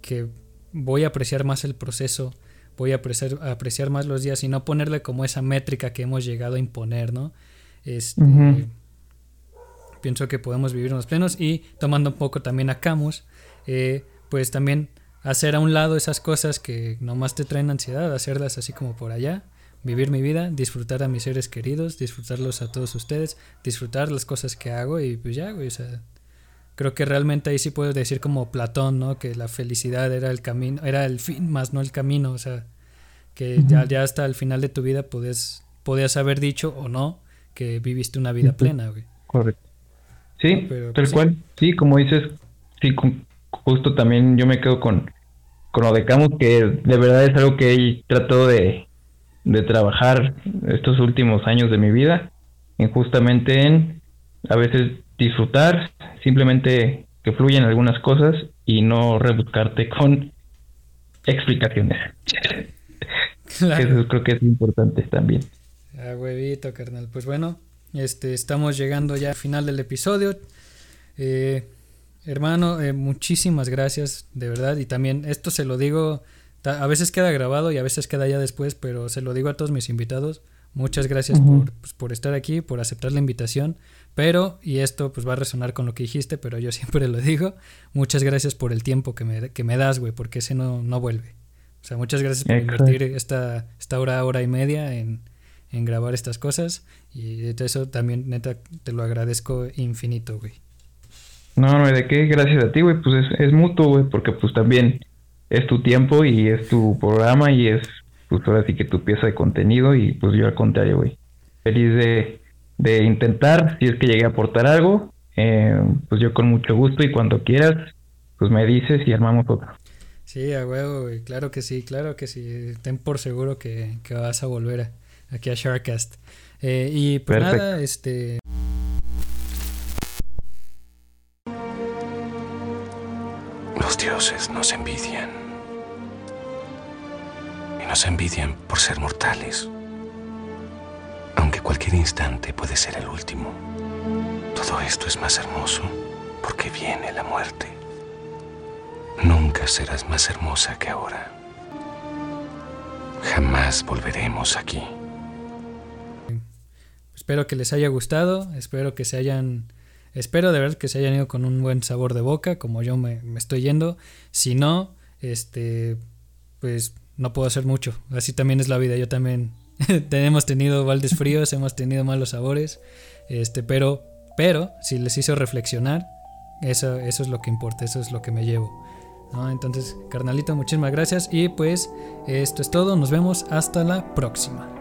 que voy a apreciar más el proceso, voy a apreciar, a apreciar más los días y no ponerle como esa métrica que hemos llegado a imponer, ¿no? Este. Pienso que podemos vivir unos plenos y tomando un poco también a Camus, eh, pues también hacer a un lado esas cosas que nomás te traen ansiedad, hacerlas así como por allá, vivir mi vida, disfrutar a mis seres queridos, disfrutarlos a todos ustedes, disfrutar las cosas que hago y pues ya, güey, o sea, creo que realmente ahí sí puedo decir como Platón, ¿no? Que la felicidad era el camino, era el fin más no el camino, o sea, que ya, ya hasta el final de tu vida podías, podías haber dicho o no que viviste una vida plena, güey. Correcto. Sí, Pero, tal pues, cual. Sí, como dices, sí, con- justo también yo me quedo con, con lo de Camus, que de verdad es algo que he tratado de, de trabajar estos últimos años de mi vida, en justamente en a veces disfrutar, simplemente que fluyan algunas cosas y no rebuscarte con explicaciones. Claro. Eso creo que es importante también. A huevito, carnal. Pues bueno, este, estamos llegando ya al final del episodio. Eh, hermano, eh, muchísimas gracias, de verdad. Y también esto se lo digo, a veces queda grabado y a veces queda ya después, pero se lo digo a todos mis invitados. Muchas gracias por, pues, por estar aquí, por aceptar la invitación. Pero, y esto pues va a resonar con lo que dijiste, pero yo siempre lo digo, muchas gracias por el tiempo que me, que me das, güey, porque ese no, no vuelve. O sea, muchas gracias por Exacto. invertir esta, esta hora, hora y media en, en grabar estas cosas. Y de eso también, neta, te lo agradezco infinito, güey. No, no, ¿de qué? Gracias a ti, güey. Pues es, es mutuo, güey, porque pues también es tu tiempo y es tu programa y es, pues ahora sí que tu pieza de contenido y pues yo al contrario, güey. Feliz de, de intentar, si es que llegué a aportar algo, eh, pues yo con mucho gusto y cuando quieras, pues me dices y armamos otro. Sí, a huevo, güey. Claro que sí, claro que sí. Ten por seguro que, que vas a volver a- aquí a Sharkcast. Eh, y pues Perfecto. nada, este. Dioses nos envidian. Y nos envidian por ser mortales. Aunque cualquier instante puede ser el último. Todo esto es más hermoso porque viene la muerte. Nunca serás más hermosa que ahora. Jamás volveremos aquí. Espero que les haya gustado. Espero que se hayan. Espero de verdad que se hayan ido con un buen sabor de boca, como yo me, estoy yendo. Si no, este. Pues no puedo hacer mucho. Así también es la vida. Yo también hemos tenido baldes fríos, hemos tenido malos sabores, este, pero, pero si les hizo reflexionar, eso, eso es lo que importa, eso es lo que me llevo. Entonces, carnalito, muchísimas gracias y pues esto es todo, nos vemos hasta la próxima.